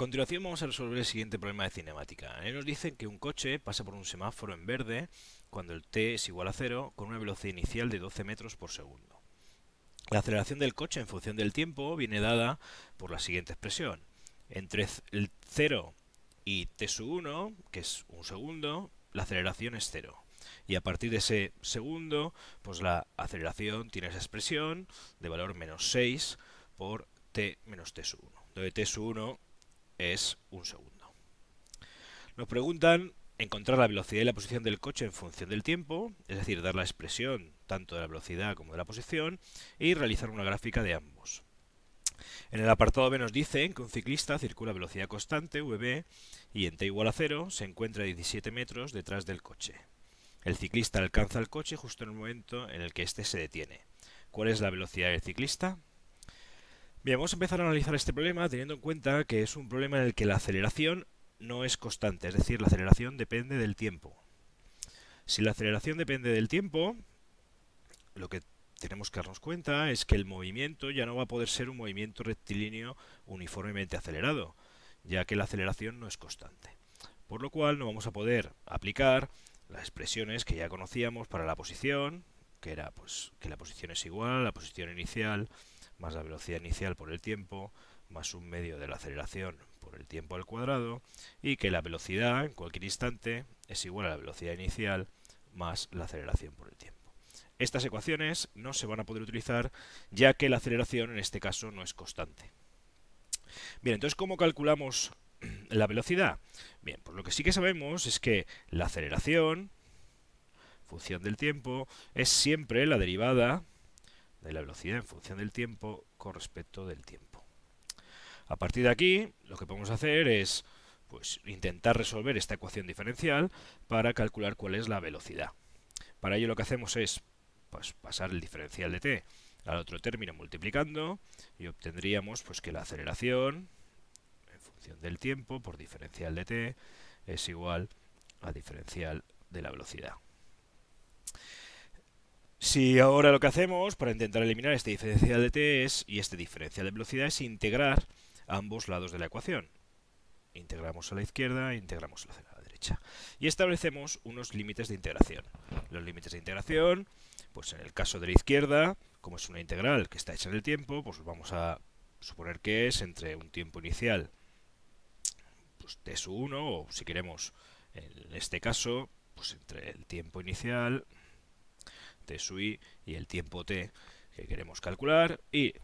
Continuación vamos a resolver el siguiente problema de cinemática. Él nos dicen que un coche pasa por un semáforo en verde cuando el t es igual a cero con una velocidad inicial de 12 metros por segundo. La aceleración del coche en función del tiempo viene dada por la siguiente expresión. Entre el 0 y t 1, que es un segundo, la aceleración es 0. Y a partir de ese segundo, pues la aceleración tiene esa expresión de valor menos 6 por t menos t 1, donde t 1 es un segundo. Nos preguntan encontrar la velocidad y la posición del coche en función del tiempo, es decir, dar la expresión tanto de la velocidad como de la posición, y realizar una gráfica de ambos. En el apartado B nos dicen que un ciclista circula a velocidad constante, VB, y en t igual a 0 se encuentra a 17 metros detrás del coche. El ciclista alcanza el coche justo en el momento en el que éste se detiene. ¿Cuál es la velocidad del ciclista? Bien, vamos a empezar a analizar este problema teniendo en cuenta que es un problema en el que la aceleración no es constante, es decir, la aceleración depende del tiempo. Si la aceleración depende del tiempo, lo que tenemos que darnos cuenta es que el movimiento ya no va a poder ser un movimiento rectilíneo uniformemente acelerado, ya que la aceleración no es constante. Por lo cual no vamos a poder aplicar las expresiones que ya conocíamos para la posición, que era pues que la posición es igual a la posición inicial más la velocidad inicial por el tiempo, más un medio de la aceleración por el tiempo al cuadrado, y que la velocidad en cualquier instante es igual a la velocidad inicial más la aceleración por el tiempo. Estas ecuaciones no se van a poder utilizar ya que la aceleración en este caso no es constante. Bien, entonces ¿cómo calculamos la velocidad? Bien, pues lo que sí que sabemos es que la aceleración, función del tiempo, es siempre la derivada de la velocidad en función del tiempo con respecto del tiempo. A partir de aquí, lo que podemos hacer es pues, intentar resolver esta ecuación diferencial para calcular cuál es la velocidad. Para ello lo que hacemos es pues, pasar el diferencial de t al otro término multiplicando y obtendríamos pues, que la aceleración en función del tiempo por diferencial de t es igual a diferencial de la velocidad. Si ahora lo que hacemos para intentar eliminar este diferencial de t es, y este diferencial de velocidad es integrar ambos lados de la ecuación. Integramos a la izquierda integramos a la derecha. Y establecemos unos límites de integración. Los límites de integración, pues en el caso de la izquierda, como es una integral que está hecha en el tiempo, pues vamos a suponer que es entre un tiempo inicial pues t 1, o si queremos, en este caso, pues entre el tiempo inicial t y el tiempo t que queremos calcular y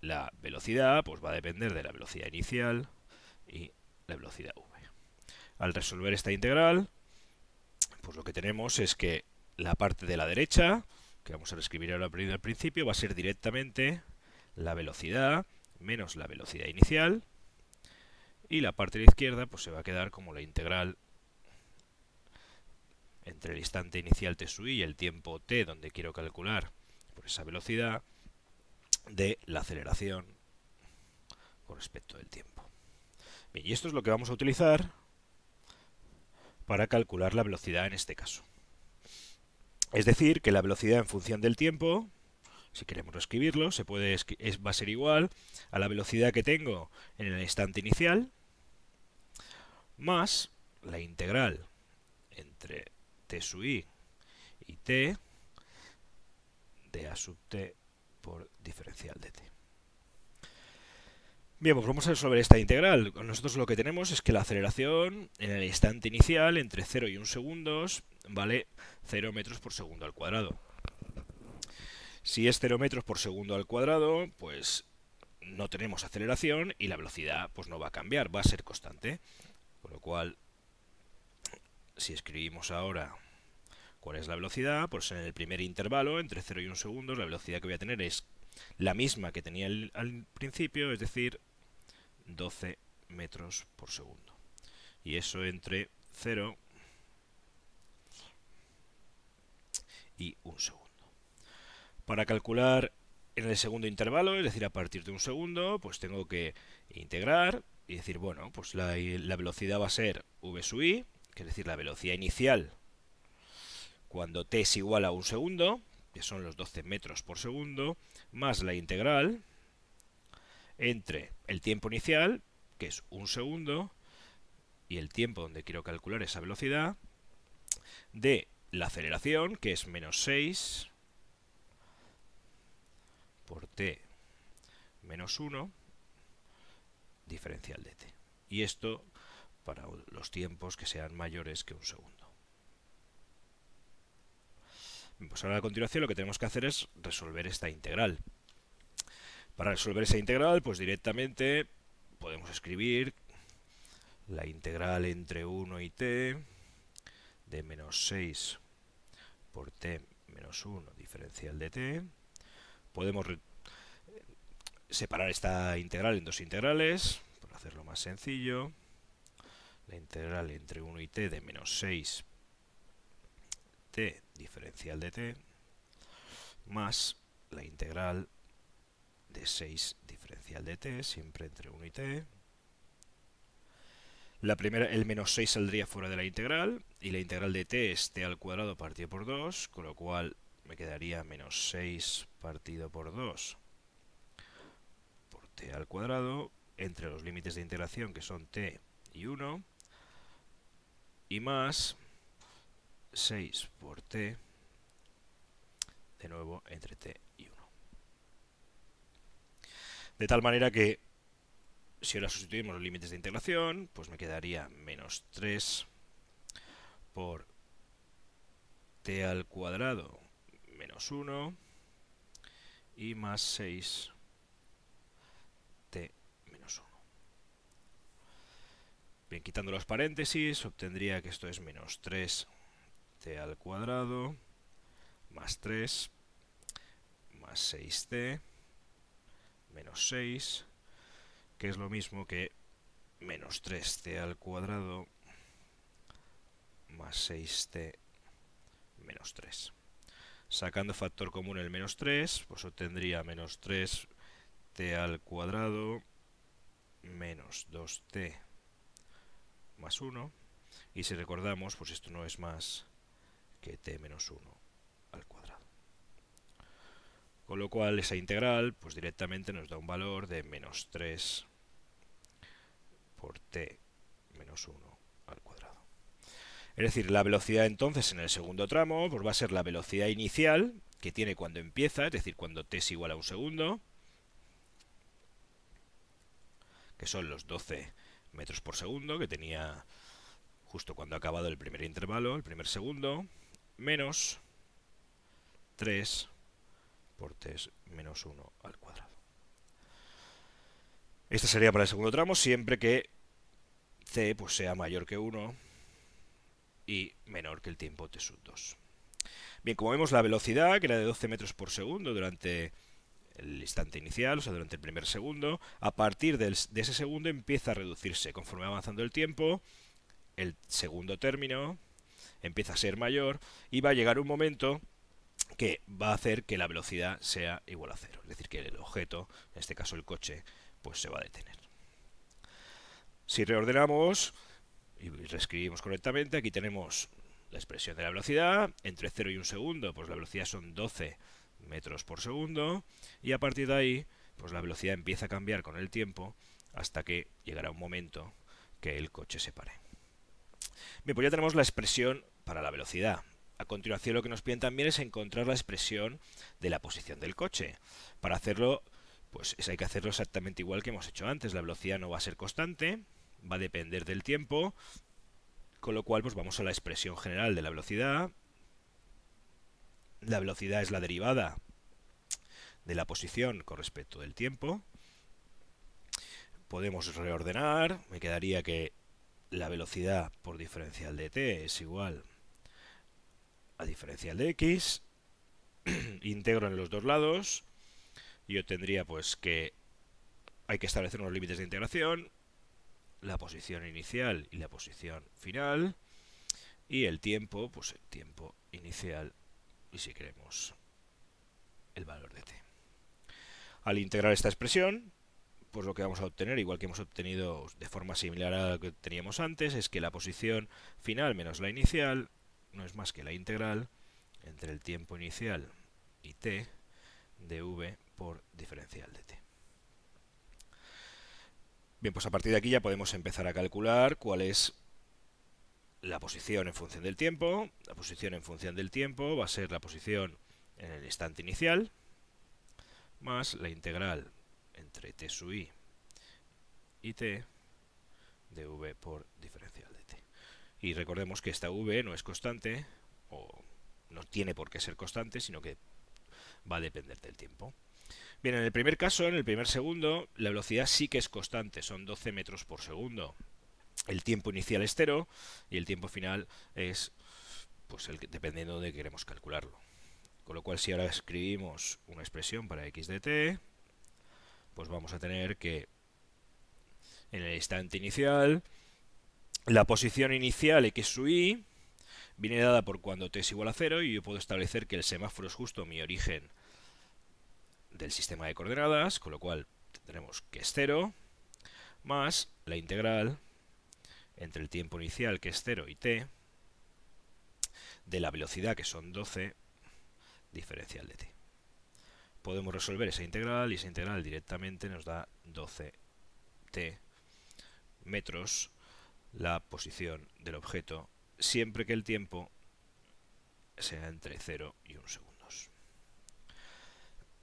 la velocidad pues va a depender de la velocidad inicial y la velocidad v. Al resolver esta integral, pues lo que tenemos es que la parte de la derecha, que vamos a reescribir ahora al principio, va a ser directamente la velocidad menos la velocidad inicial y la parte de la izquierda pues se va a quedar como la integral entre el instante inicial t sub i y el tiempo t donde quiero calcular por esa velocidad de la aceleración con respecto del tiempo. Bien, y esto es lo que vamos a utilizar para calcular la velocidad en este caso. Es decir, que la velocidad en función del tiempo, si queremos escribirlo, se puede es, va a ser igual a la velocidad que tengo en el instante inicial más la integral entre t sub i y t de a sub t por diferencial de t. Bien, pues vamos a resolver esta integral. Nosotros lo que tenemos es que la aceleración en el instante inicial entre 0 y 1 segundos vale 0 metros por segundo al cuadrado. Si es 0 metros por segundo al cuadrado, pues no tenemos aceleración y la velocidad pues no va a cambiar, va a ser constante. Con lo cual si escribimos ahora cuál es la velocidad, pues en el primer intervalo, entre 0 y 1 segundos, la velocidad que voy a tener es la misma que tenía al principio, es decir, 12 metros por segundo. Y eso entre 0 y 1 segundo. Para calcular en el segundo intervalo, es decir, a partir de un segundo, pues tengo que integrar y decir, bueno, pues la, la velocidad va a ser v sub i, es decir, la velocidad inicial cuando t es igual a un segundo, que son los 12 metros por segundo, más la integral entre el tiempo inicial, que es un segundo, y el tiempo donde quiero calcular esa velocidad, de la aceleración, que es menos 6 por t menos 1, diferencial de t. Y esto para los tiempos que sean mayores que un segundo. Pues ahora a continuación lo que tenemos que hacer es resolver esta integral. Para resolver esa integral, pues directamente podemos escribir la integral entre 1 y t de menos 6 por t menos 1 diferencial de t. Podemos separar esta integral en dos integrales, por hacerlo más sencillo. La integral entre 1 y t de menos 6 t diferencial de t más la integral de 6 diferencial de t, siempre entre 1 y t. La primera, el menos 6 saldría fuera de la integral, y la integral de t es t al cuadrado partido por 2, con lo cual me quedaría menos 6 partido por 2 por t al cuadrado, entre los límites de integración que son t y 1, y más 6 por t, de nuevo entre t y 1. De tal manera que, si ahora sustituimos los límites de integración, pues me quedaría menos 3 por t al cuadrado menos 1 y más 6 t menos 1. Bien, quitando los paréntesis, obtendría que esto es menos 3 t al cuadrado más 3 más 6t menos 6 que es lo mismo que menos 3t al cuadrado más 6t menos 3. Sacando factor común el menos 3, pues obtendría menos 3t al cuadrado menos 2t más 1. Y si recordamos, pues esto no es más que t menos 1 al cuadrado. Con lo cual esa integral pues directamente nos da un valor de menos 3 por t menos 1 al cuadrado. Es decir, la velocidad entonces en el segundo tramo pues va a ser la velocidad inicial que tiene cuando empieza, es decir, cuando t es igual a un segundo, que son los 12 metros por segundo que tenía justo cuando ha acabado el primer intervalo, el primer segundo, menos 3 por t menos 1 al cuadrado. Esta sería para el segundo tramo siempre que c pues, sea mayor que 1 y menor que el tiempo t sub 2. Bien, como vemos la velocidad, que era de 12 metros por segundo durante el instante inicial, o sea, durante el primer segundo, a partir de ese segundo empieza a reducirse. Conforme va avanzando el tiempo, el segundo término, empieza a ser mayor y va a llegar un momento que va a hacer que la velocidad sea igual a cero. Es decir, que el objeto, en este caso el coche, pues se va a detener. Si reordenamos y reescribimos correctamente, aquí tenemos la expresión de la velocidad. Entre 0 y 1 segundo, pues la velocidad son 12 metros por segundo. Y a partir de ahí, pues la velocidad empieza a cambiar con el tiempo hasta que llegará un momento que el coche se pare. Bien, pues ya tenemos la expresión para la velocidad. A continuación lo que nos piden también es encontrar la expresión de la posición del coche. Para hacerlo, pues hay que hacerlo exactamente igual que hemos hecho antes. La velocidad no va a ser constante, va a depender del tiempo, con lo cual pues vamos a la expresión general de la velocidad. La velocidad es la derivada de la posición con respecto del tiempo. Podemos reordenar, me quedaría que la velocidad por diferencial de t es igual a diferencial de x, integro en los dos lados, y obtendría pues que hay que establecer unos límites de integración, la posición inicial y la posición final, y el tiempo, pues el tiempo inicial, y si queremos el valor de t. Al integrar esta expresión, pues lo que vamos a obtener, igual que hemos obtenido de forma similar a lo que teníamos antes, es que la posición final menos la inicial no es más que la integral entre el tiempo inicial y t de v por diferencial de t. Bien, pues a partir de aquí ya podemos empezar a calcular cuál es la posición en función del tiempo. La posición en función del tiempo va a ser la posición en el instante inicial más la integral entre t sub i y t de v por diferencial de t. Y recordemos que esta v no es constante, o no tiene por qué ser constante, sino que va a depender del tiempo. Bien, en el primer caso, en el primer segundo, la velocidad sí que es constante, son 12 metros por segundo. El tiempo inicial es cero y el tiempo final es pues el que, dependiendo de que queremos calcularlo. Con lo cual, si ahora escribimos una expresión para x de t, pues vamos a tener que en el instante inicial, la posición inicial x sub i viene dada por cuando t es igual a cero y yo puedo establecer que el semáforo es justo mi origen del sistema de coordenadas, con lo cual tendremos que es 0, más la integral entre el tiempo inicial, que es 0, y t, de la velocidad, que son 12, diferencial de t. Podemos resolver esa integral y esa integral directamente nos da 12t metros la posición del objeto siempre que el tiempo sea entre 0 y 1 segundo.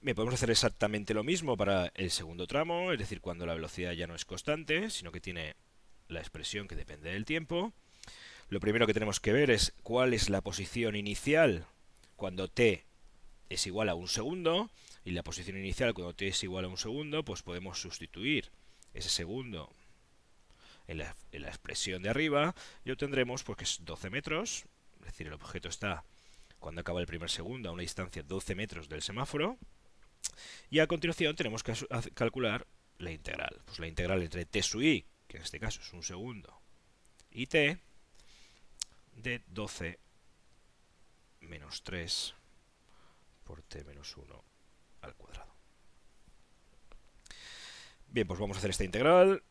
Bien, podemos hacer exactamente lo mismo para el segundo tramo, es decir, cuando la velocidad ya no es constante, sino que tiene la expresión que depende del tiempo. Lo primero que tenemos que ver es cuál es la posición inicial cuando t es igual a un segundo, y la posición inicial cuando t es igual a un segundo, pues podemos sustituir ese segundo en la, expresión de arriba y obtendremos pues, que es 12 metros, es decir, el objeto está cuando acaba el primer segundo a una distancia 12 metros del semáforo, y a continuación tenemos que calcular la integral. Pues la integral entre t sub i, que en este caso es un segundo, y t de 12 menos 3 por t menos 1 al cuadrado. Bien, pues vamos a hacer esta integral.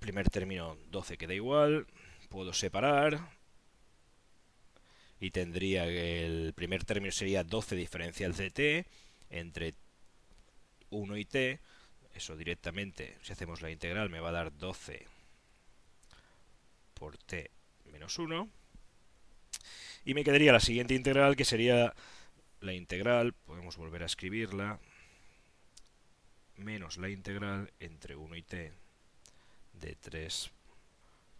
Primer término 12 queda igual. Puedo separar. Y tendría que el primer término sería 12 diferencial de t entre 1 y t, eso directamente, si hacemos la integral, me va a dar 12 por t menos 1. Y me quedaría la siguiente integral, que sería la integral, podemos volver a escribirla, menos la integral entre 1 y t de 3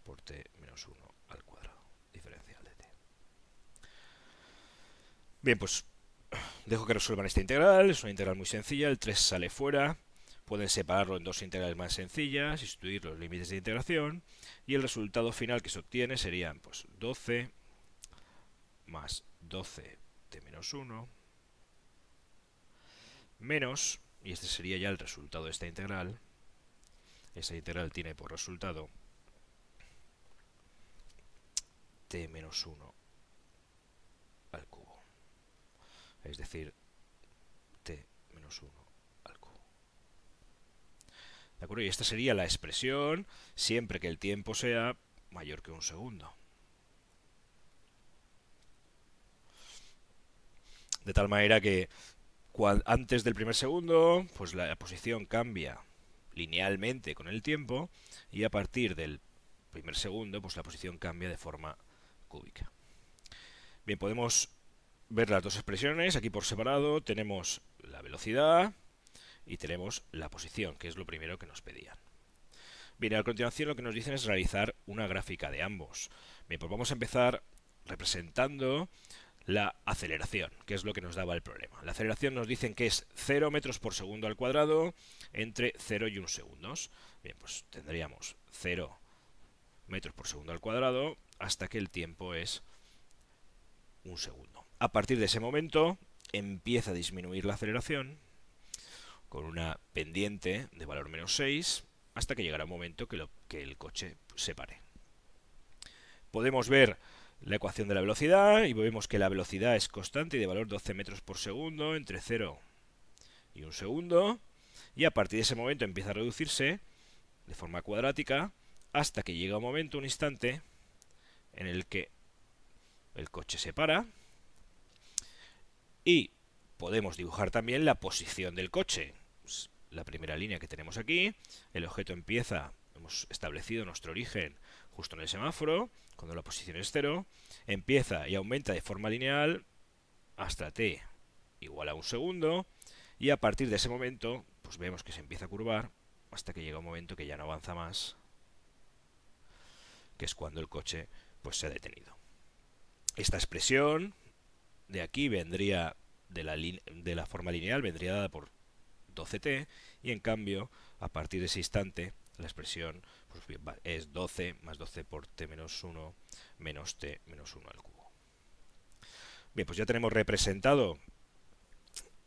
por t menos 1 al cuadrado, diferencial de t. Bien, pues Dejo que resuelvan esta integral, es una integral muy sencilla, el 3 sale fuera, pueden separarlo en dos integrales más sencillas y sustituir los límites de integración, y el resultado final que se obtiene serían pues, 12 más 12 t menos 1 menos, y este sería ya el resultado de esta integral, esta integral tiene por resultado t menos 1 es decir, t menos 1 al cubo. ¿De acuerdo? Y esta sería la expresión siempre que el tiempo sea mayor que un segundo. De tal manera que antes del primer segundo, pues la posición cambia linealmente con el tiempo y a partir del primer segundo, pues la posición cambia de forma cúbica. Bien, podemos ver las dos expresiones. Aquí por separado tenemos la velocidad y tenemos la posición, que es lo primero que nos pedían. Bien, a continuación lo que nos dicen es realizar una gráfica de ambos. Bien, pues vamos a empezar representando la aceleración, que es lo que nos daba el problema. La aceleración nos dicen que es 0 metros por segundo al cuadrado entre 0 y 1 segundos. Bien, pues tendríamos 0 metros por segundo al cuadrado hasta que el tiempo es un segundo. A partir de ese momento empieza a disminuir la aceleración con una pendiente de valor menos 6 hasta que llegará un momento que, que el coche se pare. Podemos ver la ecuación de la velocidad y vemos que la velocidad es constante y de valor 12 metros por segundo entre 0 y 1 segundo y a partir de ese momento empieza a reducirse de forma cuadrática hasta que llega un momento, un instante en el que el coche se para y podemos dibujar también la posición del coche. La primera línea que tenemos aquí. El objeto empieza, hemos establecido nuestro origen justo en el semáforo, cuando la posición es 0. Empieza y aumenta de forma lineal hasta t igual a un segundo. Y a partir de ese momento, pues vemos que se empieza a curvar hasta que llega un momento que ya no avanza más, que es cuando el coche pues se ha detenido. Esta expresión de aquí vendría de la, de la forma lineal, vendría dada por 12t, y en cambio, a partir de ese instante, la expresión pues, es 12 más 12 por t menos 1 menos t menos 1 al cubo. Bien, pues ya tenemos representado,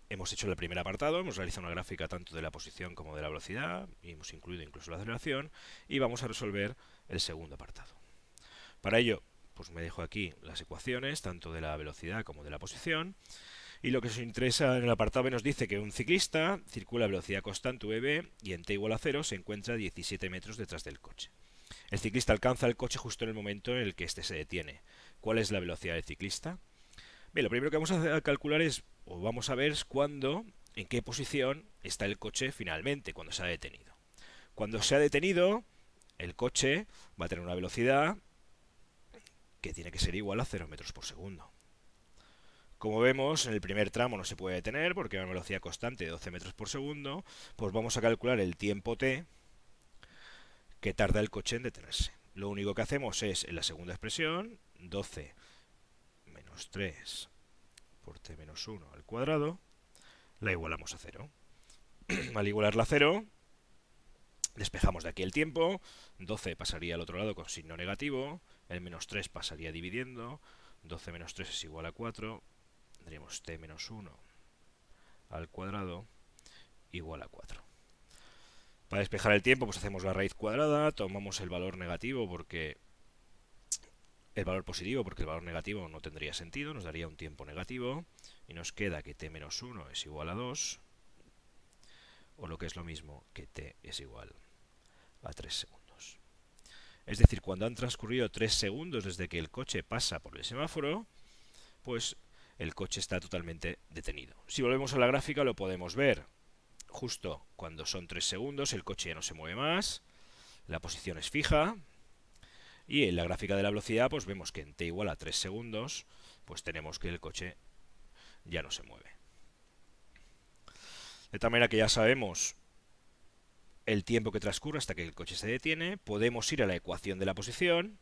hemos hecho el primer apartado, hemos realizado una gráfica tanto de la posición como de la velocidad, y hemos incluido incluso la aceleración, y vamos a resolver el segundo apartado. Para ello, pues me dejo aquí las ecuaciones, tanto de la velocidad como de la posición. Y lo que nos interesa en el apartado B nos dice que un ciclista circula a velocidad constante v y en t igual a 0 se encuentra a 17 metros detrás del coche. El ciclista alcanza el coche justo en el momento en el que éste se detiene. ¿Cuál es la velocidad del ciclista? Bien, lo primero que vamos a calcular es, o vamos a ver, es cuándo, en qué posición está el coche finalmente, cuando se ha detenido. Cuando se ha detenido, el coche va a tener una velocidad que tiene que ser igual a 0 metros por segundo. Como vemos, en el primer tramo no se puede detener porque hay una velocidad constante de 12 metros por segundo, pues vamos a calcular el tiempo t que tarda el coche en detenerse. Lo único que hacemos es, en la segunda expresión, 12 menos 3 por t menos 1 al cuadrado, la igualamos a 0. al igualarla a 0, despejamos de aquí el tiempo, 12 pasaría al otro lado con signo negativo, el menos 3 pasaría dividiendo, 12 menos 3 es igual a 4, tendríamos t menos 1 al cuadrado igual a 4. Para despejar el tiempo, pues hacemos la raíz cuadrada, tomamos el valor negativo porque el valor positivo, porque el valor negativo no tendría sentido, nos daría un tiempo negativo, y nos queda que t menos 1 es igual a 2, o lo que es lo mismo, que t es igual a 3 segundos. Es decir, cuando han transcurrido 3 segundos desde que el coche pasa por el semáforo, pues el coche está totalmente detenido. Si volvemos a la gráfica lo podemos ver. Justo cuando son 3 segundos el coche ya no se mueve más, la posición es fija, y en la gráfica de la velocidad pues vemos que en t igual a 3 segundos, pues tenemos que el coche ya no se mueve. De tal manera que ya sabemos el tiempo que transcurre hasta que el coche se detiene, podemos ir a la ecuación de la posición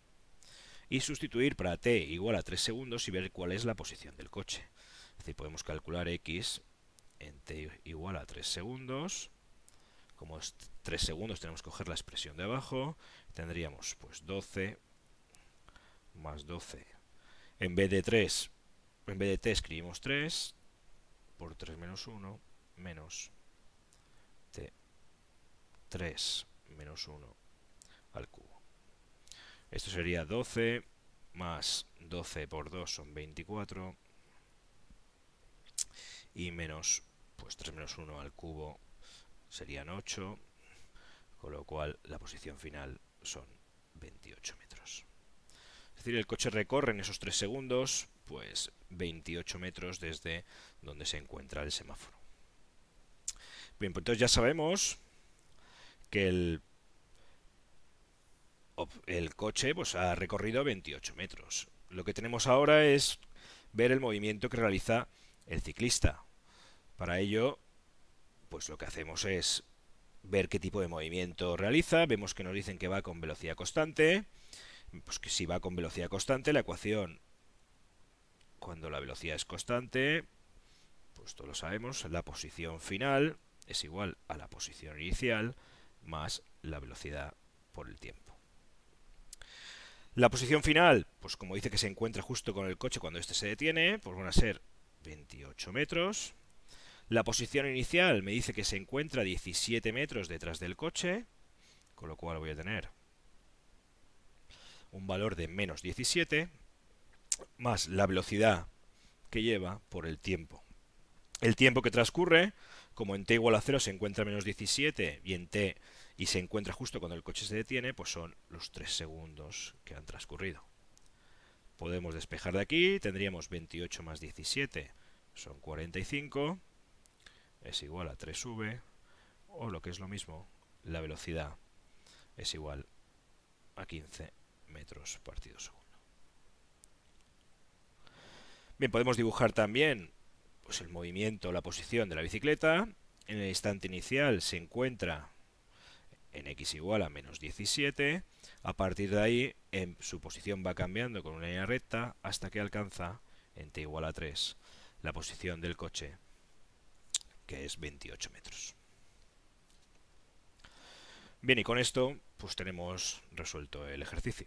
y sustituir para t igual a 3 segundos y ver cuál es la posición del coche. Es decir, podemos calcular x en t igual a 3 segundos. Como es 3 segundos tenemos que coger la expresión de abajo. Tendríamos pues 12 más 12. En vez de 3, en vez de t escribimos 3 por 3 menos 1 menos 3 menos 1 al cubo. Esto sería 12 más 12 por 2 son 24 y menos pues 3 menos 1 al cubo serían 8 con lo cual la posición final son 28 metros. Es decir, el coche recorre en esos 3 segundos pues 28 metros desde donde se encuentra el semáforo. Bien, pues entonces ya sabemos que el, el coche pues, ha recorrido 28 metros. Lo que tenemos ahora es ver el movimiento que realiza el ciclista. Para ello, pues lo que hacemos es ver qué tipo de movimiento realiza. Vemos que nos dicen que va con velocidad constante. Pues que si va con velocidad constante, la ecuación, cuando la velocidad es constante, pues todos lo sabemos, la posición final es igual a la posición inicial más la velocidad por el tiempo. La posición final, pues como dice que se encuentra justo con el coche cuando éste se detiene, pues van a ser 28 metros. La posición inicial me dice que se encuentra 17 metros detrás del coche, con lo cual voy a tener un valor de menos 17, más la velocidad que lleva por el tiempo. El tiempo que transcurre, como en t igual a 0 se encuentra menos 17 y en t y se encuentra justo cuando el coche se detiene, pues son los 3 segundos que han transcurrido. Podemos despejar de aquí, tendríamos 28 más 17, son 45, es igual a 3v, o lo que es lo mismo, la velocidad es igual a 15 metros partido segundo. Bien, podemos dibujar también pues, el movimiento, la posición de la bicicleta. En el instante inicial se encuentra en x igual a menos 17. A partir de ahí, en su posición va cambiando con una línea recta hasta que alcanza en t igual a 3 la posición del coche, que es 28 metros. Bien, y con esto pues tenemos resuelto el ejercicio.